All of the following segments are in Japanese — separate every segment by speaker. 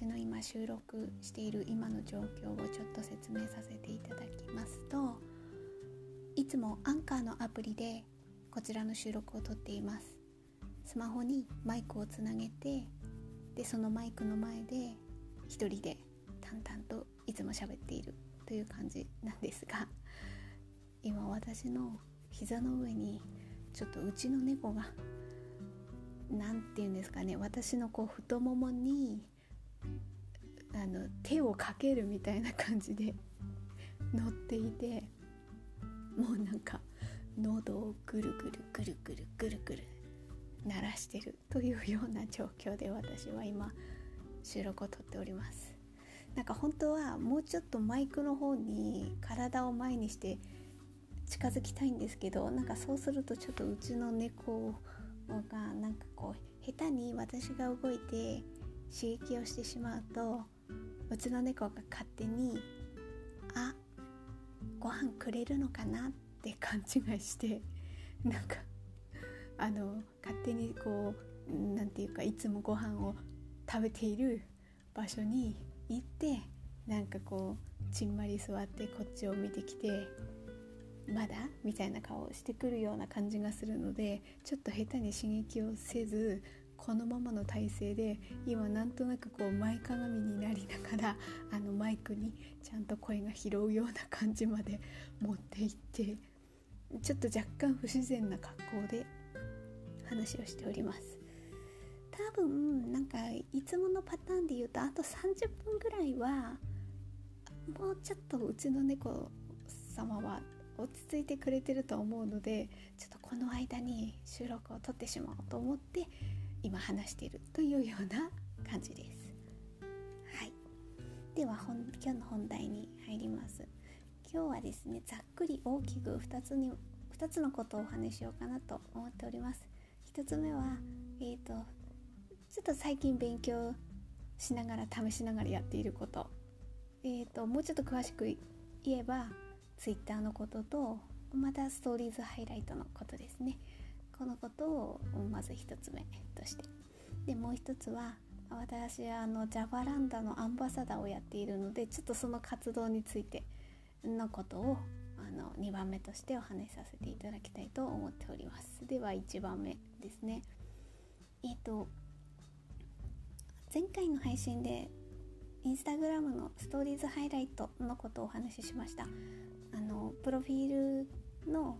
Speaker 1: 私の今収録している今の状況をちょっと説明させていただきますといつもアンカーのアプリでこちらの収録をとっています。スマホにマイクをつなげてでそのマイクの前で一人で淡々といつも喋っているという感じなんですが今私の膝の上にちょっとうちの猫が何て言うんですかね私のこう太ももにあの手をかけるみたいな感じで 乗っていてもうなんか喉をぐるぐるぐるぐるぐるぐる鳴らしてるというような状況で私は今収録をとっております。なんか本当はもうちょっとマイクの方に体を前にして近づきたいんですけどなんかそうするとちょっとうちの猫がなんかこう下手に私が動いて刺激をしてしまうとうちの猫が勝手に「あご飯くれるのかな?」って勘違いして なんかあの勝手にこう何て言うかいつもご飯を食べている場所に行ってなんかこうちんまり座ってこっちを見てきてまだ？みたいな顔をしてくるような感じがするのでちょっと下手に刺激をせずこのままの体勢で今なんとなくこう前かがみになりながら あのマイクにちゃんと声が拾うような感じまで持っていってちょっと若干不自然な格好で話をしております。多分なんかいつものパターンで言うとあと30分ぐらいはもうちょっとうちの猫様は落ち着いてくれてると思うのでちょっとこの間に収録を撮ってしまおうと思って今話しているというような感じです。はい、では本今日の本題に入ります。今日はですねざっくり大きく2つに2つのことをお話ししようかなと思っております。1つ目は、えーと、ちょっと最近勉強しながら試しながらやっていること,、えーともうちょっと詳しく言えば Twitter のこととまたストーリーズハイライトのことですねこのことをまず1つ目として。でもう1つは私はあの Java ランダのアンバサダーをやっているのでちょっとその活動についてのことをあの2番目としてお話しさせていただきたいと思っております。では1番目ですね。えっ、ー、と前回の配信でインスタグラムのストーリーズハイライトのことをお話ししました。あのプロフィールの、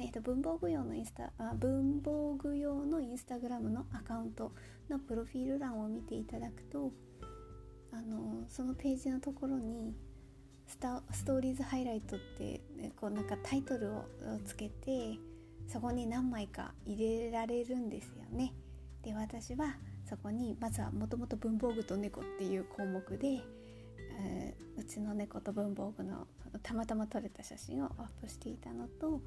Speaker 1: えーと、文房具用のインスタあ文房具用のインスタグラムのアカウントのプロフィール欄を見ていただくとあのそのページのところにスタストーリーズハイライトって、ね、こうなんかタイトルをつけてそこに何枚か入れられるんですよね。で私はそこにまずはもともと文房具と猫っていう項目でえー、うちの猫と文房具のたまたま撮れた写真をアップしていたのと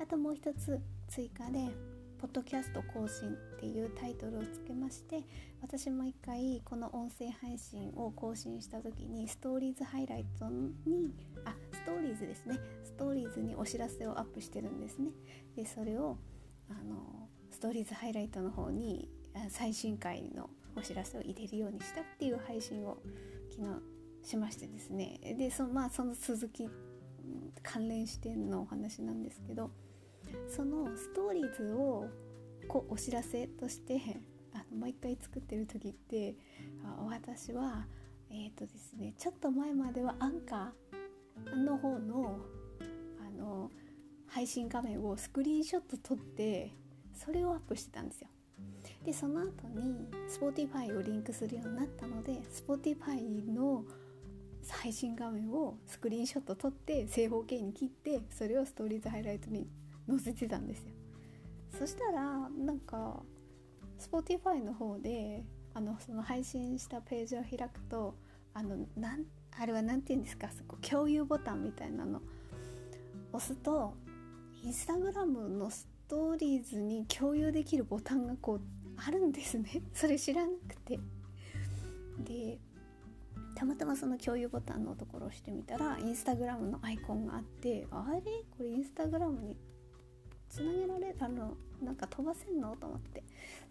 Speaker 1: あともう一つ追加で「ポッドキャスト更新」っていうタイトルをつけまして私も一回この音声配信を更新した時にストーリーズハイライトにあストーリーズですね。ストーリーズにお知らせをアップしてるんですね。でそれをあのストーリーズハイライトの方に最新回のお知らせを入れるようにしたっていう配信を昨日しましてですね。でそ,、まあ、その続き関連視点のお話なんですけどそのストーリーズをこうお知らせとしてあの毎回作ってる時って私はえっ、ー、とですねちょっと前まではアンカーの方のあの配信画面をスクリーンショット撮ってそれをアップしてたんですよ。でその後に Spotify をリンクするようになったので Spotify の配信画面をスクリーンショット撮って正方形に切ってそれをストーリーズハイライトに載せてたんですよ。そしたらなんか Spotify の方であのその配信したページを開くとあのなんあれは何て言うんですかそこ共有ボタンみたいなの。押すとインスタグラムのストーリーズに共有できるボタンがこうあるんですね。それ知らなくて。でたまたまその共有ボタンのところを押してみたらインスタグラムのアイコンがあってあれ？これインスタグラムにつなげられあのなんか飛ばせんの？と思って。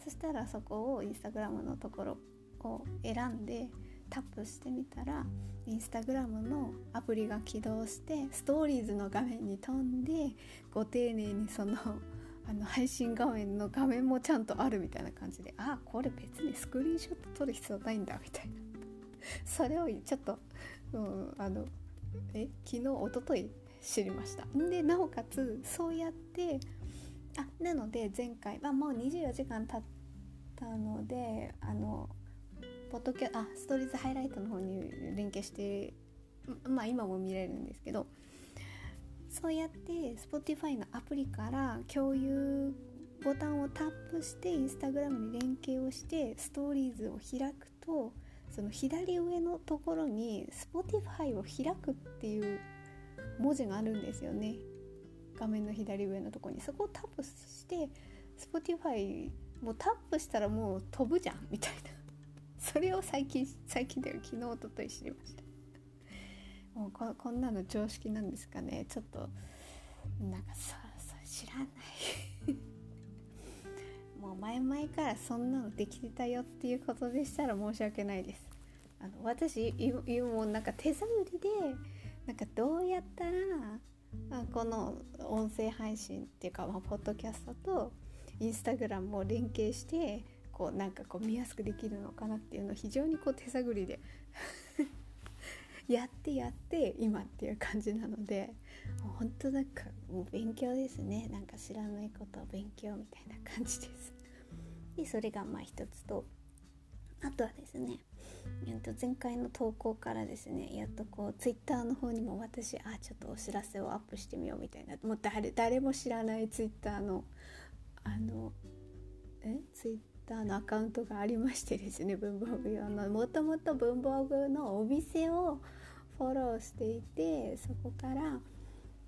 Speaker 1: そしたらそこをインスタグラムのところを選んでタップしてみたらインスタグラムのアプリが起動してストーリーズの画面に飛んでご丁寧にその あの配信画面の画面もちゃんとあるみたいな感じであこれ別にスクリーンショット撮る必要ないんだみたいな。それをちょっと、うん、あのえ昨日一昨日知りました。でなおかつそうやってあなので前回はもう24時間経ったのであのポッドキャあストーリーズハイライトの方に連携してまあ今も見れるんですけどそうやって Spotify のアプリから共有ボタンをタップしてインスタグラムに連携をしてストーリーズを開くとその左上のところに Spotify を開くっていう文字があるんですよね。画面の左上のとこに。そこをタップして Spotify もうタップしたらもう飛ぶじゃんみたいな。それを最近最近では昨日おととい知りました。もうここんなの常識なんですかね。ちょっとなんかささ知らない。もう前々からそんなのできてたよっていうことでしたら申し訳ないです。あの私もうなんか手探りでなんかどうやったらこの音声配信っていうか、まあ、ポッドキャストとインスタグラムを連携してこうなんかこう見やすくできるのかなっていうのを非常にこう手探りで やってやって今っていう感じなのでもう本当なんかもう勉強ですねなんか知らないことを勉強みたいな感じです。でそれがまあ一つとあとはですね前回の投稿からですねやっとこうツイッターの方にも私あちょっとお知らせをアップしてみようみたいなもう誰誰も知らないツイッターのあのえツイッターのアカウントがありましてですね文房具用の。もともと文房具のお店をフォローしていてそこから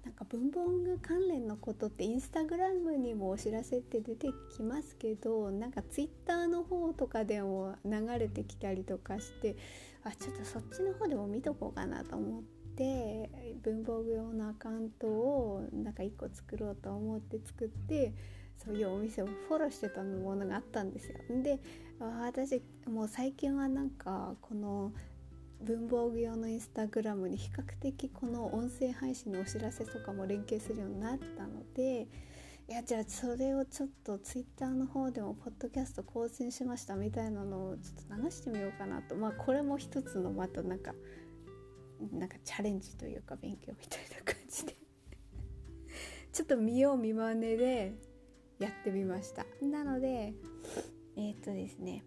Speaker 1: なんか文房具関連のことってインスタグラムにもお知らせって出てきますけどなんかツイッターの方とかでも流れてきたりとかしてあちょっとそっちの方でも見とこうかなと思って文房具用のアカウントをなんか1個作ろうと思って作ってそういうお店をフォローしてたものがあったんですよ。で私もう最近はなんかこの文房具用のインスタグラムに比較的この音声配信のお知らせとかも連携するようになったのでいやじゃあそれをちょっとツイッターの方でもポッドキャスト更新しましたみたいなのをちょっと流してみようかなと。まあこれも一つのまたなんかなんかチャレンジというか勉強みたいな感じで。ちょっと見よう見まねでやってみました。なのでえー、っとですね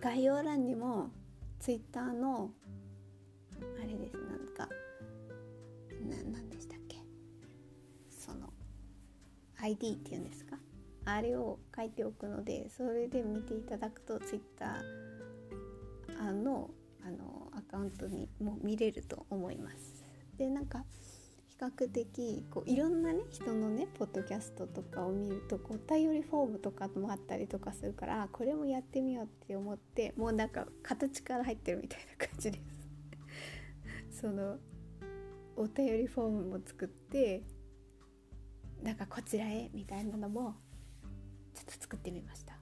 Speaker 1: 概要欄にもツイッターのあれですなんかな何でしたっけ？その ID っていうんですか？あれを書いておくのでそれで見ていただくとツイッターのあのアカウントにも見れると思います。でなんか較的こういろんなね人のねポッドキャストとかを見るとこうお便りフォームとかもあったりとかするからこれもやってみようって思ってもうなんか形から入ってるみたいな感じです。そのお便りフォームも作ってなんかこちらへみたいなのもちょっと作ってみました。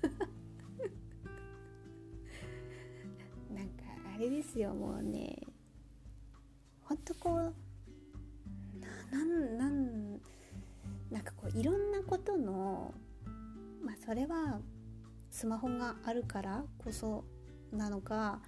Speaker 1: なんかあれですよもうね。ほんとこうなんなんなんかこういろんなことのまあそれはスマホがあるからこそなのか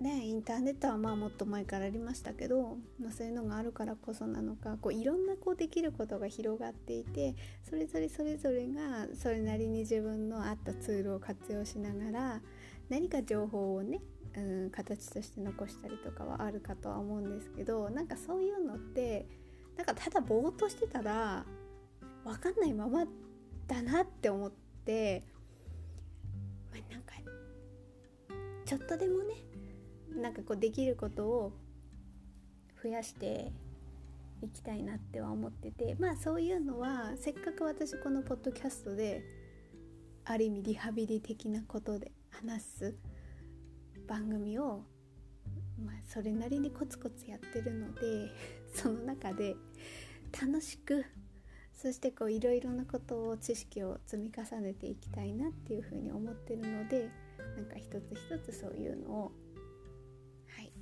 Speaker 1: ねインターネットはまあもっと前からありましたけど、まあ、そういうのがあるからこそなのかこういろんなこうできることが広がっていてそれぞれそれぞれがそれなりに自分の合ったツールを活用しながら何か情報をねうん、形として残したりとかはあるかとは思うんですけどなんかそういうのってなんかただぼーっとしてたら分かんないままだなって思って、まあ、なんかちょっとでもねなんかこうできることを増やしていきたいなっては思っててまあそういうのはせっかく私このポッドキャストである意味リハビリ的なことで話す番組を、まあ、それなりにコツコツやってるので その中で楽しくそしてこういろいろなことを知識を積み重ねていきたいなっていうふうに思ってるのでなんか一つ一つそういうのをはい、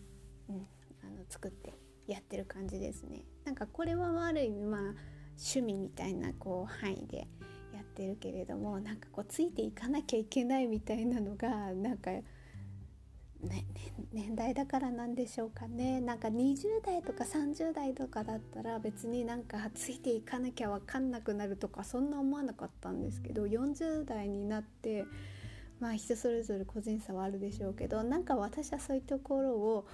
Speaker 1: うん、あの作ってやってる感じですね。なんかこれはある意味まあ趣味みたいなこう範囲でやってるけれどもなんかこうついていかなきゃいけないみたいなのがなんかね、年代だからなんでしょうかね。なんか20代とか30代とかだったら別になんかついていかなきゃ分かんなくなるとかそんな思わなかったんですけど40代になってまあ人それぞれ個人差はあるでしょうけどなんか私はそういうところを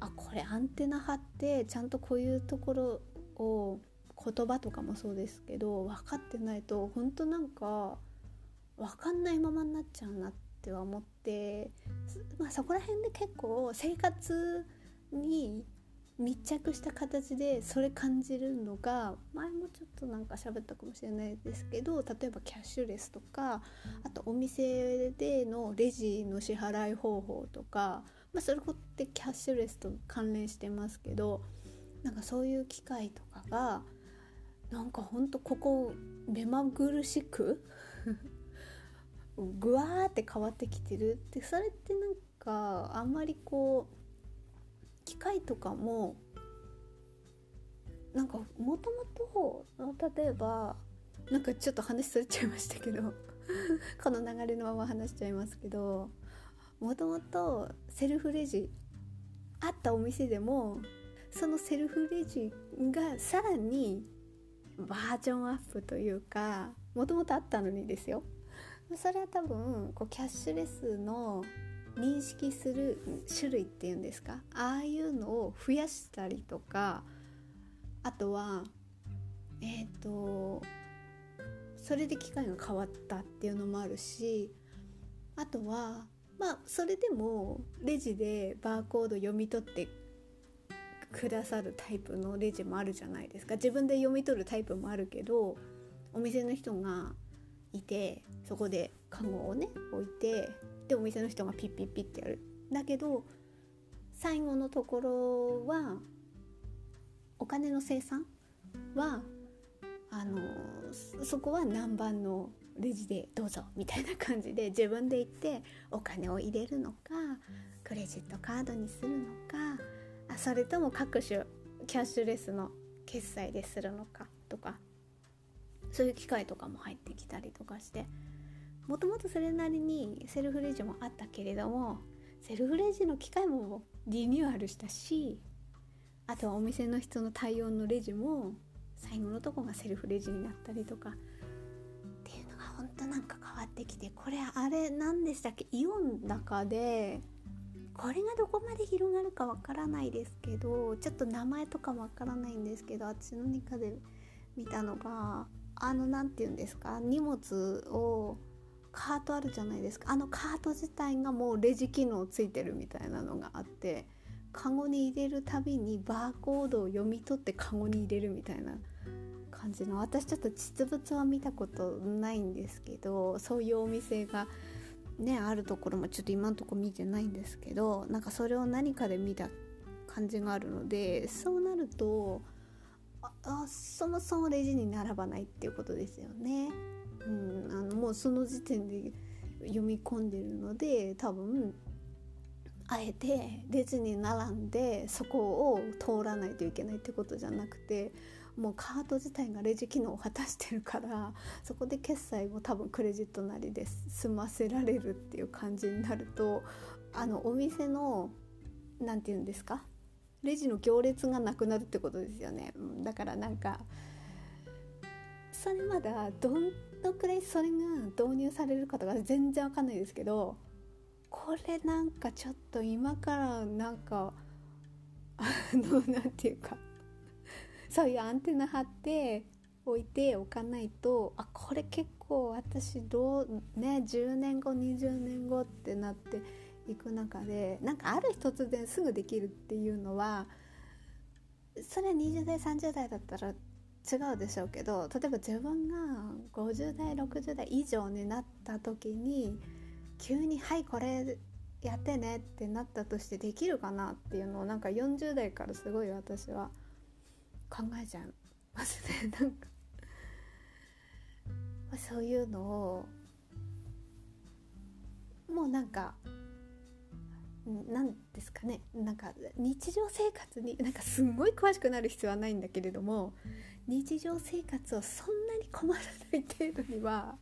Speaker 1: あこれアンテナ張ってちゃんとこういうところを言葉とかもそうですけど分かってないと本当なんか分かんないままになっちゃうなっては思って、まあ、そこら辺で結構生活に密着した形でそれ感じるのが前もちょっとなんか喋ったかもしれないですけど例えばキャッシュレスとかあとお店でのレジの支払い方法とか、まあ、それこってキャッシュレスと関連してますけどなんかそういう機会とかがなんかほんとここ目まぐるしくぐわーって変わってきてるってそれってなんかあんまりこう機械とかもなんかもともと例えばなんかちょっと話それちゃいましたけど この流れのまま話しちゃいますけどもともとセルフレジあったお店でもそのセルフレジがさらにバージョンアップというかもともとあったのにですよ。それは多分こうキャッシュレスの認識する種類っていうんですか？ああいうのを増やしたりとかあとはえっ、ー、とそれで機械が変わったっていうのもあるしあとはまあそれでもレジでバーコード読み取ってくださるタイプのレジもあるじゃないですか。自分で読み取るタイプもあるけどお店の人がいてそこでカゴをね置いてでお店の人がピッピッピッってやる。だけど最後のところはお金の生産はあのそこは何番のレジでどうぞみたいな感じで自分で行ってお金を入れるのかクレジットカードにするのかそれとも各種キャッシュレスの決済でするのかとかそういう機械とかも入ってきたりとかしてもともとそれなりにセルフレジもあったけれどもセルフレジの機械もリニューアルしたしあとはお店の人の対応のレジも最後のとこがセルフレジになったりとかっていうのが本当なんか変わってきてこれあれ何でしたっけ？イオンだかでこれがどこまで広がるかわからないですけどちょっと名前とかわからないんですけど私の中で見たのがあの何て言うんですか？荷物をカートあるじゃないですか。あのカート自体がもうレジ機能ついてるみたいなのがあってカゴに入れるたびにバーコードを読み取ってカゴに入れるみたいな感じの私ちょっと実物は見たことないんですけどそういうお店がねあるところもちょっと今のとこ見てないんですけどなんかそれを何かで見た感じがあるのでそうなるとあそもそもレジに並ばないっていうことですよね。うん、あのもうその時点で読み込んでるので多分あえてレジに並んでそこを通らないといけないってことじゃなくてもうカード自体がレジ機能を果たしてるからそこで決済を多分クレジットなりで済ませられるっていう感じになるとあのお店の何て言うんですか？レジの行列がなくなるってことですよね。だからなんかそれまだどのくらいそれが導入されるかとか全然わかんないですけどこれなんかちょっと今からなんかあの何て言うかそういうアンテナ張って置いておかないとあこれ結構私どうね10年後20年後ってなっていく中でなんかある日突然すぐできるっていうのはそれは20代30代だったら違うでしょうけど例えば自分が50代60代以上になった時に急に「はいこれやってねってなったとしてできるかなっていうのをなんか40代からすごい私は考えちゃいますね。なんかそういうのをもうなんか何ですかね。なんか日常生活になんかすんごい詳しくなる必要はないんだけれども日常生活をそんなに困らない程度には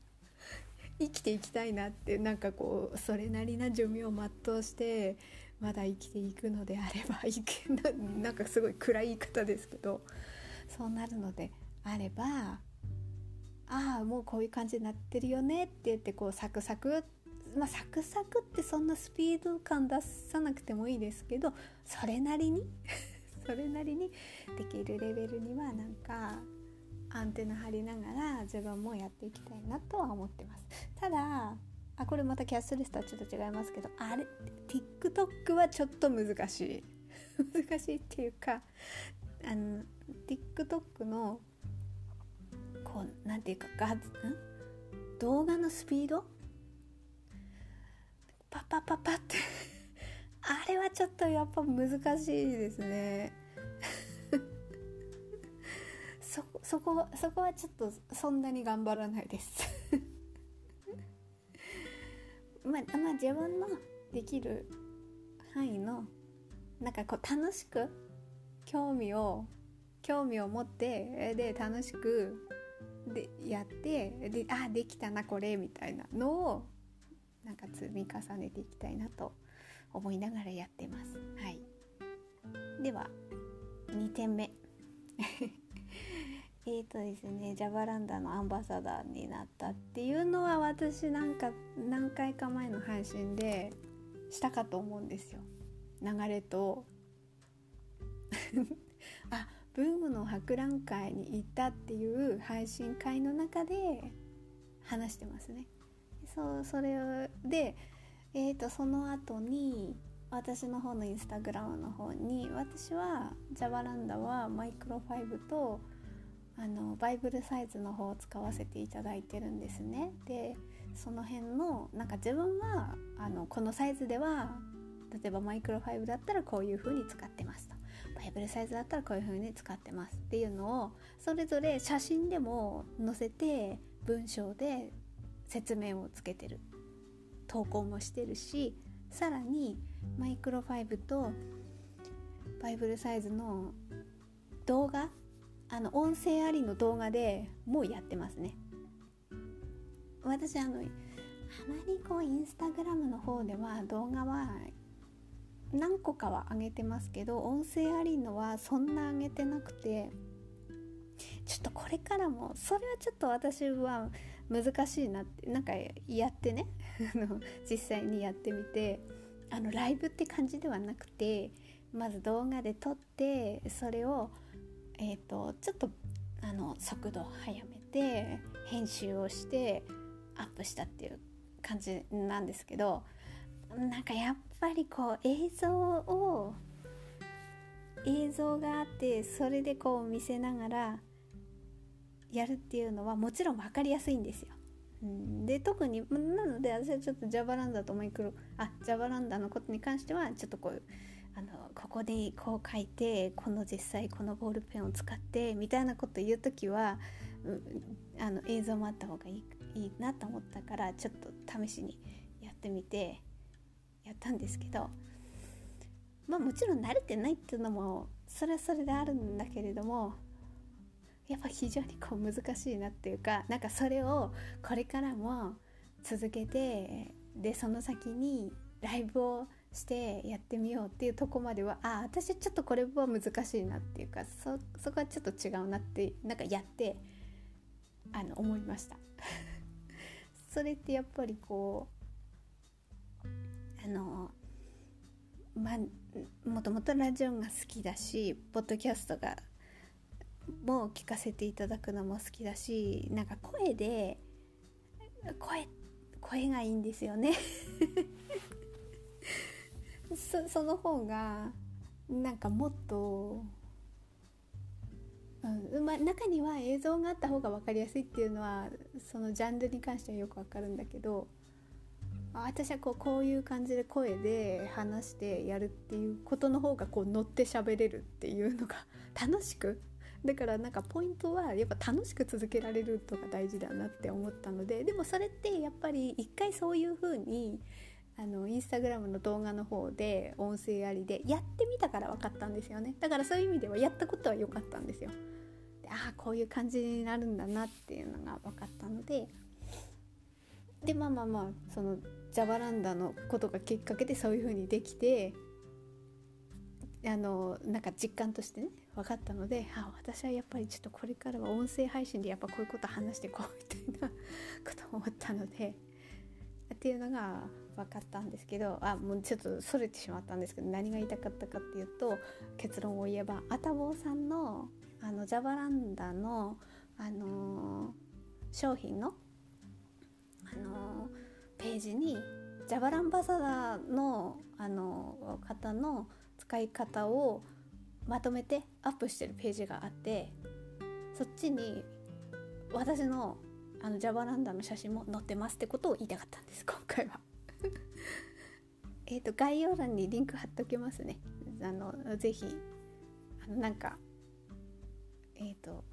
Speaker 1: 生きていきたいなってなんかこうそれなりな寿命を全うしてまだ生きていくのであればいけななんかすごい暗い言い方ですけどそうなるのであればああもうこういう感じになってるよねって言ってこうサクサクまあサクサクってそんなスピード感出さなくてもいいですけどそれなりに？それなりにできるレベルにはなんかアンテナ張りながら自分もやっていきたいなとは思ってます。ただあこれまたキャッスルスとはちょっと違いますけどあれ TikTok はちょっと難しい。難しいっていうかあの TikTok のこうなんていうかガん？動画のスピードパパパパって。あれはちょっとやっぱ難しいですね。そそこそこはちょっとそんなに頑張らないです。まあまあ自分のできる範囲のなんかこう楽しく興味を興味を持ってで楽しくでやってであできたなこれみたいなのをなんか積み重ねていきたいなと思いながらやってます。はい、では2点目。えーとですねジャバランダのアンバサダーになったっていうのは私なんか何回か前の配信でしたかと思うんですよ。流れと。あブームの博覧会に行ったっていう配信会の中で話してますね。そうそれでえーとその後に私の方のインスタグラムの方に私はジャバランダはマイクロファイブとあのバイブルサイズの方を使わせていただいてるんですね。でその辺のなんか自分はあのこのサイズでは例えばマイクロファイブだったらこういう風に使ってますとバイブルサイズだったらこういう風に使ってますっていうのをそれぞれ写真でも載せて文章で説明をつけてる投稿もしてるしさらにマイクロファイブとバイブルサイズの動画あの音声ありの動画でもうやってますね。私あのあまりこうインスタグラムの方では動画は何個かは上げてますけど音声ありのはそんな上げてなくてちょっとこれからもそれはちょっと私は難しいなってなんかやってね 実際にやってみてあのライブって感じではなくてまず動画で撮ってそれをえーと、ちょっとあの速度を速めて編集をしてアップしたっていう感じなんですけどなんかやっぱりこう映像を映像があってそれでこう見せながらやるっていうのはもちろん分かりやすいんですよ。で特になので私はちょっとジャバランダとマイクロあジャバランダのことに関してはちょっとこうあのここでこう書いてこの実際このボールペンを使ってみたいなこと言う時は、うん、あの映像もあった方がいいいいなと思ったからちょっと試しにやってみてやったんですけどまあもちろん慣れてないっていうのもそれはそれであるんだけれどもやっぱ非常にこう難しいなっていうかなんかそれをこれからも続けてでその先にライブをしてやってみようっていうとこまではあ私ちょっとこれは難しいなっていうかそそこはちょっと違うなってなんかやってあの思いました。それってやっぱりこうあのまあもともとラジオが好きだしポッドキャストがも聞かせていただくのも好きだしなんか声で声声がいいんですよね。そその方がなんかもっと、うんま、中には映像があった方が分かりやすいっていうのはそのジャンルに関してはよく分かるんだけど私はこうこういう感じで声で話してやるっていうことの方がこう乗って喋れるっていうのが楽しくだからなんかポイントはやっぱ楽しく続けられるとが大事だなって思ったのででもそれってやっぱり一回そういう風にあのインスタグラムの動画の方で音声ありでやってみたから分かったんですよね。だからそういう意味ではやったことは良かったんですよ。でああこういう感じになるんだなっていうのが分かったので。でまあまあまあそのジャバランダのことがきっかけでそういう風にできてあのなんか実感としてね分かったのであ私はやっぱりちょっとこれからは音声配信でやっぱこういうこと話していこうみたいなこと思ったのでっていうのが分かったんですけどあもうちょっとそれてしまったんですけど何が言いたかったかっていうと結論を言えばあたぼうさんのあのジャバランダの、あのー、商品の、あのー、ページにジャバランバサダーの、あのー、方の使い方をまとめてアップしてるページがあってそっちに私のあのジャバランダの写真も載ってますってことを言いたかったんです今回は。えっと概要欄にリンク貼っときますね。あのぜひあのなんかえっ、ー、と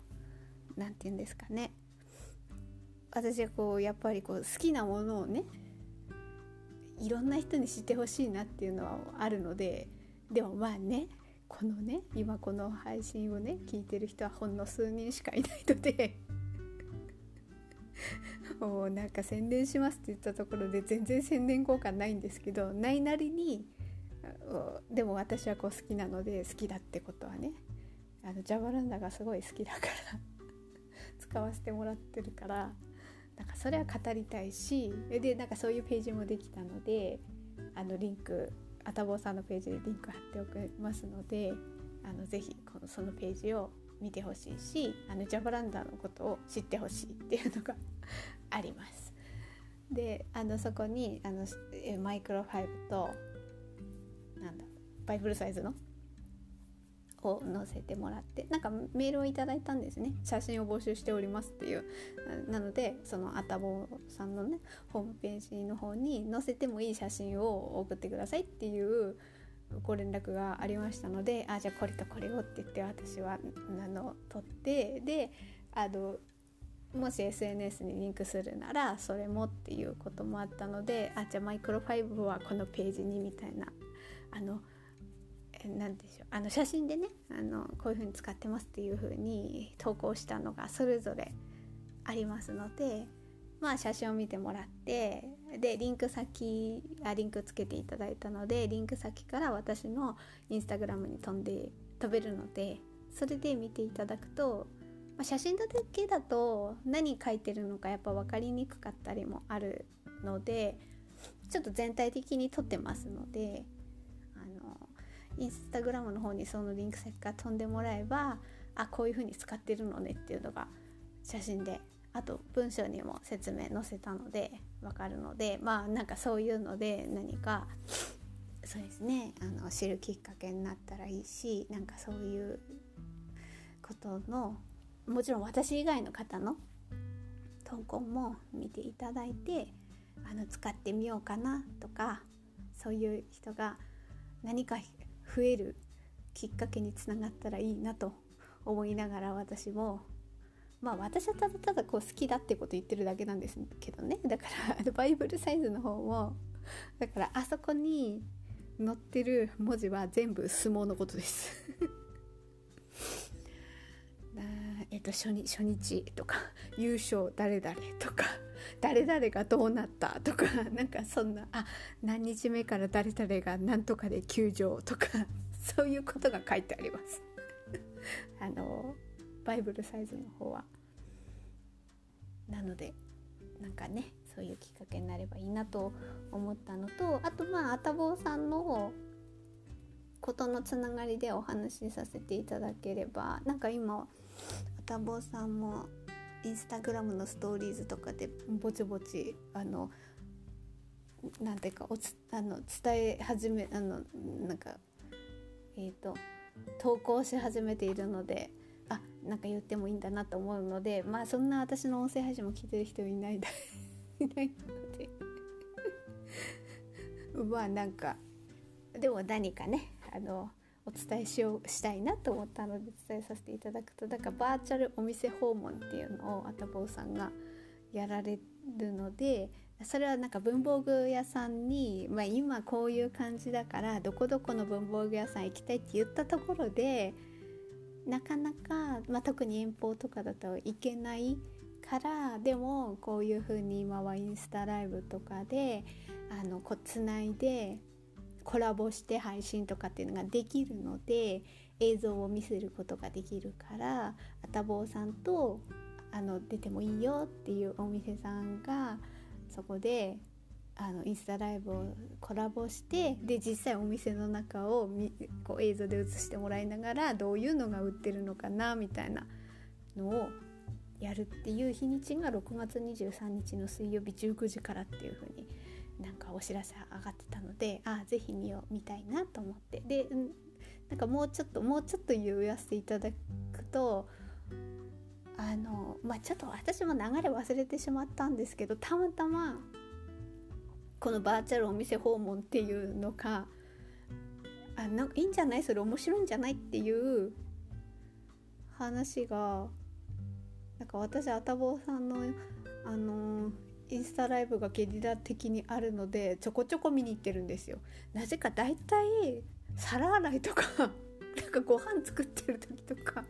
Speaker 1: 何て言うんですかね。私はこうやっぱりこう好きなものをねいろんな人に知ってほしいなっていうのはあるのででもまあねこのね今この配信をね聞いてる人はほんの数人しかいないので もうなんか宣伝しますって言ったところで全然宣伝効果ないんですけどないなりにでも私はこう好きなので好きだってことはねあのジャバランダがすごい好きだから 使わせてもらってるからなんかそれは語りたいしでなんかそういうページもできたのであのリンクあたぼうさんのページでリンク貼っておきますのであのぜひこのそのページを見てほしいしあのジャバランダーのことを知ってほしいっていうのが あります。であのそこにあのマイクロファイブとなんだバイブルサイズのを載せてもらってなんかメールをいただいたんですね。写真を募集しておりますっていう。なのでそのあたぼうさんのねホームページの方に載せてもいい写真を送ってくださいっていうご連絡がありましたのであじゃあこれとこれをって言って私はあの撮ってであのもし SNS にリンクするならそれもっていうこともあったのであじゃあマイクロファイブはこのページにみたいなあの何でしょう。あの写真でねあのこういう風に使ってますっていう風に投稿したのがそれぞれありますのでまあ写真を見てもらってでリンク先あリンクつけていただいたのでリンク先から私のインスタグラムに飛んで飛べるのでそれで見ていただくと、まあ、写真だけだと何書いてるのかやっぱ分かりにくかったりもあるのでちょっと全体的に撮ってますのでインスタグラムの方にそのリンク先から飛んでもらえばあこういう風に使ってるのねっていうのが写真であと文章にも説明載せたので分かるのでまあなんかそういうので何かそうですねあの知るきっかけになったらいいしなんかそういうことのもちろん私以外の方の投稿も見ていただいてあの使ってみようかなとかそういう人が何か増えるきっかけにつながったらいいなと思いながら私もまあ私はただただこう好きだってこと言ってるだけなんですけどね。だから バイブルサイズの方もだからあそこに載ってる文字は全部相撲のことです。えっと初日初日とか 優勝誰々とか 誰々がどうなったとか なんかそんなあ何日目から誰々が何とかで休場とかそういうことが書いてあります。あのバイブルサイズの方は。なのでなんかねそういうきっかけになればいいなと思ったのとあとまああたぼうさんのことのつながりでお話しさせていただければなんか今あたぼうさんもインスタグラムのストーリーズとかでぼちぼちあのなんていうかおつあの伝え始めあのなんかえっ、ー、と投稿し始めているのであなんか言ってもいいんだなと思うのでまあそんな私の音声配信も聞いてる人いない いないので。まあなんかでも何かねあのお伝えしようしたいなと思ったので伝えさせていただくとだからバーチャルお店訪問っていうのをあたぼうさんがやられるのでそれはなんか文房具屋さんに、まあ、今こういう感じだからどこどこの文房具屋さん行きたいって言ったところでなかなか、まあ、特に遠方とかだと行けないからでもこういう風に今はインスタライブとかであのこうつないでコラボして配信とかっていうのができるので映像を見せることができるからあたぼうさんとあの出てもいいよっていうお店さんがそこであのインスタライブをコラボしてで実際お店の中をこう映像で映してもらいながらどういうのが売ってるのかなみたいなのをやるっていう日にちが6月23日の水曜日19時からっていう風になんかお知らせ上がってたのでああぜひ見よう見たいなと思って。でなんかもうちょっともうちょっと言わせていただくとあのまあちょっと私も流れ忘れてしまったんですけどたまたまこのバーチャルお店訪問っていうのがあなんかいいんじゃない？それ面白いんじゃない？っていう話がなんか私あたぼうさんのあのインスタライブがゲリラ的にあるのでちょこちょこ見に行ってるんですよ。なぜか大体皿洗いとか なんかご飯作ってる時とか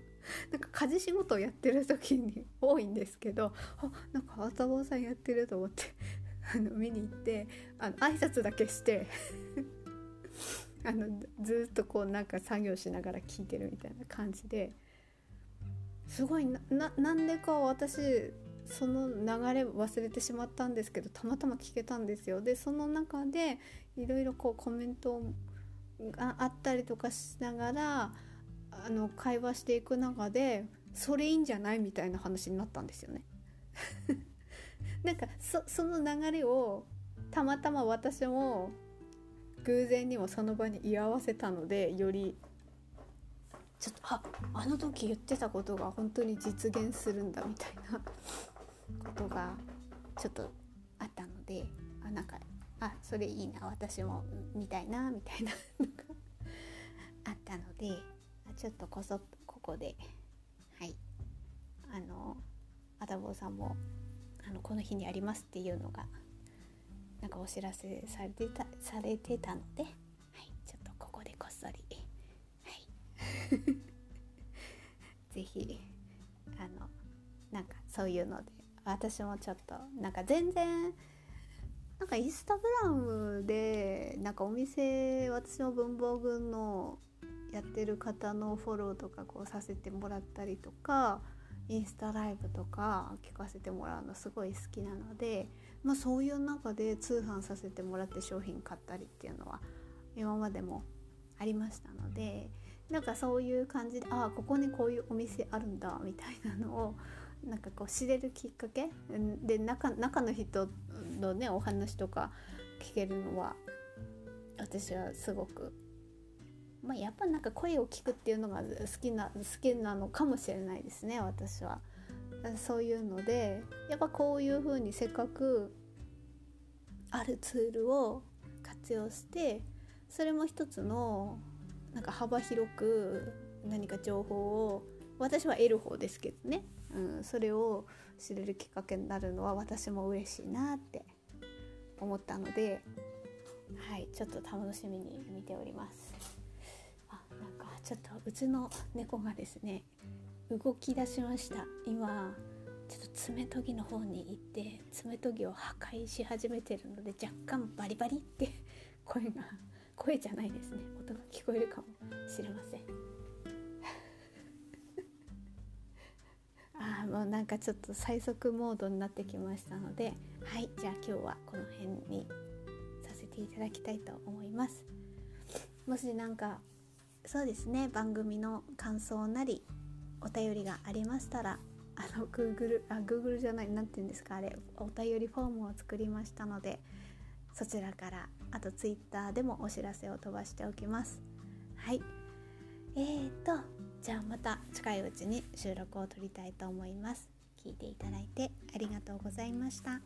Speaker 1: なんか家事仕事をやってる時に多いんですけどあなんかあたぼうさんやってると思って あの見に行ってあの挨拶だけして あのずっとこうなんか作業しながら聞いてるみたいな感じですごいななんでか私その流れ忘れてしまったんですけどたまたま聞けたんですよ。でその中でいろいろこうコメントがあったりとかしながらあの会話していく中でそれいいんじゃないみたいな話になったんですよね。なんかそその流れをたまたま私も偶然にもその場に居合わせたのでよりちょっとああの時言ってたことが本当に実現するんだみたいなことがちょっとあったのであなんかあそれいいな私も見たいなみたいなのがあったのでちょっとこそここではい。あのあたぼうさんもあのこの日にありますっていうのがなんかお知らせされてたされてたので、はい、ちょっとここでこっそりはい。是非あのなんかそういうので私もちょっとなんか全然なんかインスタグラムでなんかお店私の文房具のやってる方のフォローとかこうさせてもらったりとかインスタライブとか聞かせてもらうのすごい好きなので、まあ、そういう中で通販させてもらって商品買ったりっていうのは今までもありましたのでなんかそういう感じでああここにこういうお店あるんだみたいなのをなんかこう知れるきっかけ？で中中の人のねお話とか聞けるのは私はすごく。まあ、やっぱなんか声を聞くっていうのが好きな好きなのかもしれないですね私は。そういうのでやっぱこういうふうにせっかくあるツールを活用してそれも一つのなんか幅広く何か情報を私は得る方ですけどね、うん、それを知れるきっかけになるのは私も嬉しいなって思ったのではいちょっと楽しみに見ております。あ。なんかちょっとうちの猫がですね動き出しました。今ちょっと爪研ぎの方に行って爪研ぎを破壊し始めてるので若干バリバリって声が声じゃないですね。音が聞こえるかもしれません。もうなんかちょっと最速モードになってきましたのではいじゃあ今日はこの辺にさせていただきたいと思います。もし何かそうですね番組の感想なりお便りがありましたらあの Google あ Google じゃない何て言うんですかあれお便りフォームを作りましたのでそちらからあと Twitter でもお知らせを飛ばしておきます。はい。えーとじゃあまた近いうちに収録を撮りたいと思います聞いていただいてありがとうございました。